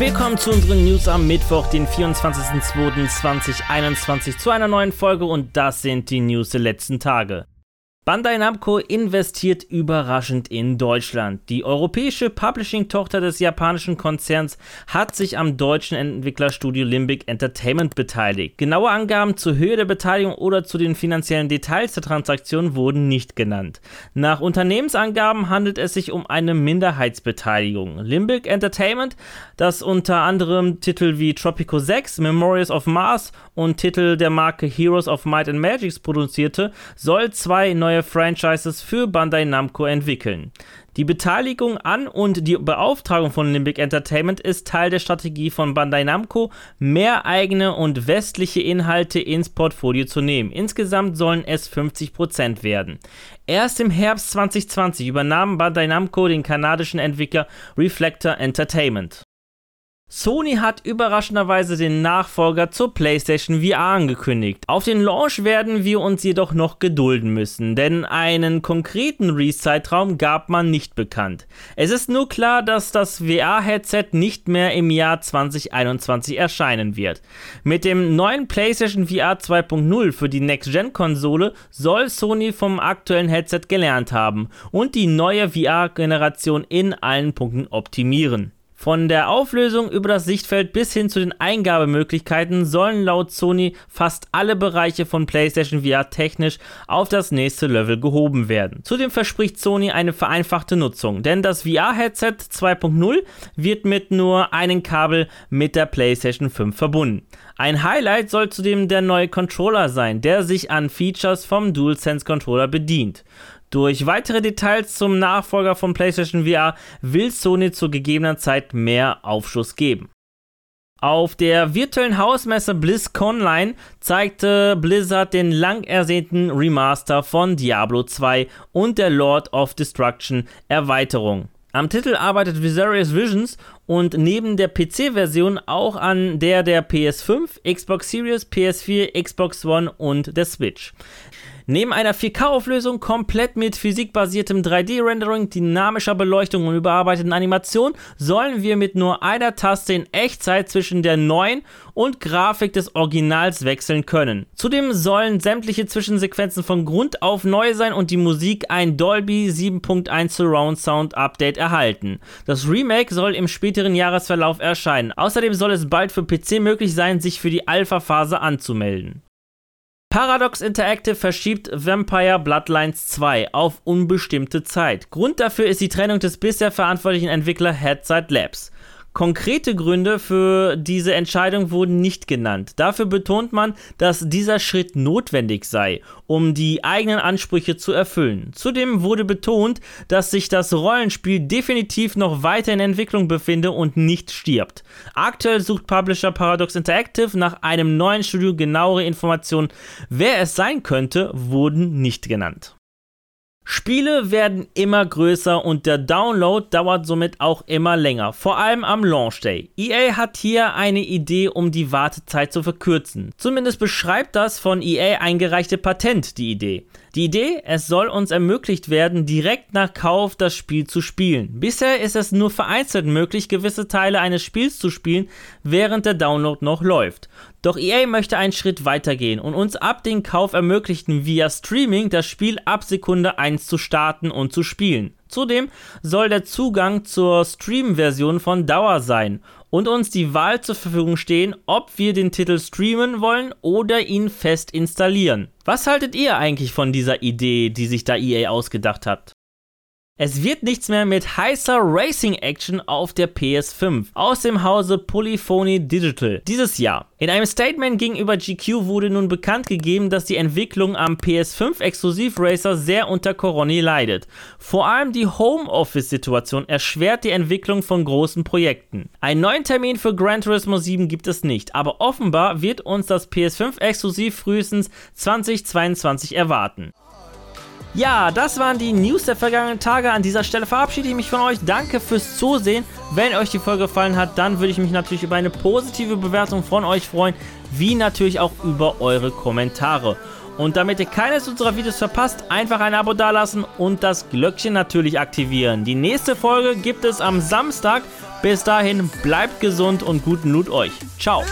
Willkommen zu unseren News am Mittwoch, den 24.02.2021 zu einer neuen Folge und das sind die News der letzten Tage. Bandai Namco investiert überraschend in Deutschland. Die europäische Publishing-Tochter des japanischen Konzerns hat sich am deutschen Entwicklerstudio Limbic Entertainment beteiligt. Genaue Angaben zur Höhe der Beteiligung oder zu den finanziellen Details der Transaktion wurden nicht genannt. Nach Unternehmensangaben handelt es sich um eine Minderheitsbeteiligung. Limbic Entertainment, das unter anderem Titel wie Tropico 6, Memories of Mars und Titel der Marke Heroes of Might and Magics produzierte, soll zwei neue Franchises für Bandai Namco entwickeln. Die Beteiligung an und die Beauftragung von Limbic Entertainment ist Teil der Strategie von Bandai Namco, mehr eigene und westliche Inhalte ins Portfolio zu nehmen. Insgesamt sollen es 50% werden. Erst im Herbst 2020 übernahm Bandai Namco den kanadischen Entwickler Reflector Entertainment. Sony hat überraschenderweise den Nachfolger zur PlayStation VR angekündigt. Auf den Launch werden wir uns jedoch noch gedulden müssen, denn einen konkreten Release-Zeitraum gab man nicht bekannt. Es ist nur klar, dass das VR-Headset nicht mehr im Jahr 2021 erscheinen wird. Mit dem neuen PlayStation VR 2.0 für die Next-Gen-Konsole soll Sony vom aktuellen Headset gelernt haben und die neue VR-Generation in allen Punkten optimieren. Von der Auflösung über das Sichtfeld bis hin zu den Eingabemöglichkeiten sollen laut Sony fast alle Bereiche von PlayStation VR technisch auf das nächste Level gehoben werden. Zudem verspricht Sony eine vereinfachte Nutzung, denn das VR-Headset 2.0 wird mit nur einem Kabel mit der PlayStation 5 verbunden. Ein Highlight soll zudem der neue Controller sein, der sich an Features vom DualSense Controller bedient. Durch weitere Details zum Nachfolger von PlayStation VR will Sony zu gegebener Zeit mehr Aufschluss geben. Auf der virtuellen Hausmesse BlizzConline zeigte Blizzard den lang ersehnten Remaster von Diablo 2 und der Lord of Destruction Erweiterung. Am Titel arbeitet Viserious Visions und neben der PC-Version auch an der der PS5, Xbox Series, PS4, Xbox One und der Switch. Neben einer 4K-Auflösung komplett mit physikbasiertem 3D-Rendering, dynamischer Beleuchtung und überarbeiteten Animationen sollen wir mit nur einer Taste in Echtzeit zwischen der neuen und Grafik des Originals wechseln können. Zudem sollen sämtliche Zwischensequenzen von Grund auf neu sein und die Musik ein Dolby 7.1 Surround Sound Update erhalten. Das Remake soll im späteren Jahresverlauf erscheinen. Außerdem soll es bald für PC möglich sein, sich für die Alpha-Phase anzumelden. Paradox Interactive verschiebt Vampire Bloodlines 2 auf unbestimmte Zeit. Grund dafür ist die Trennung des bisher verantwortlichen Entwickler Headside Labs. Konkrete Gründe für diese Entscheidung wurden nicht genannt. Dafür betont man, dass dieser Schritt notwendig sei, um die eigenen Ansprüche zu erfüllen. Zudem wurde betont, dass sich das Rollenspiel definitiv noch weiter in Entwicklung befinde und nicht stirbt. Aktuell sucht Publisher Paradox Interactive nach einem neuen Studio genauere Informationen. Wer es sein könnte, wurden nicht genannt. Spiele werden immer größer und der Download dauert somit auch immer länger, vor allem am Launch Day. EA hat hier eine Idee, um die Wartezeit zu verkürzen. Zumindest beschreibt das von EA eingereichte Patent die Idee. Die Idee, es soll uns ermöglicht werden, direkt nach Kauf das Spiel zu spielen. Bisher ist es nur vereinzelt möglich, gewisse Teile eines Spiels zu spielen, während der Download noch läuft. Doch EA möchte einen Schritt weitergehen und uns ab dem Kauf ermöglichen, via Streaming das Spiel ab Sekunde 1 zu starten und zu spielen. Zudem soll der Zugang zur Stream-Version von Dauer sein und uns die Wahl zur Verfügung stehen, ob wir den Titel streamen wollen oder ihn fest installieren. Was haltet ihr eigentlich von dieser Idee, die sich da EA ausgedacht hat? Es wird nichts mehr mit heißer Racing Action auf der PS5 aus dem Hause Polyphony Digital dieses Jahr. In einem Statement gegenüber GQ wurde nun bekannt gegeben, dass die Entwicklung am PS5 Exklusiv Racer sehr unter Corona leidet. Vor allem die Homeoffice-Situation erschwert die Entwicklung von großen Projekten. Einen neuen Termin für Gran Turismo 7 gibt es nicht, aber offenbar wird uns das PS5 Exklusiv frühestens 2022 erwarten. Ja, das waren die News der vergangenen Tage. An dieser Stelle verabschiede ich mich von euch. Danke fürs Zusehen. Wenn euch die Folge gefallen hat, dann würde ich mich natürlich über eine positive Bewertung von euch freuen, wie natürlich auch über eure Kommentare. Und damit ihr keines unserer Videos verpasst, einfach ein Abo dalassen und das Glöckchen natürlich aktivieren. Die nächste Folge gibt es am Samstag Bis dahin, bleibt gesund und guten Loot euch. Ciao.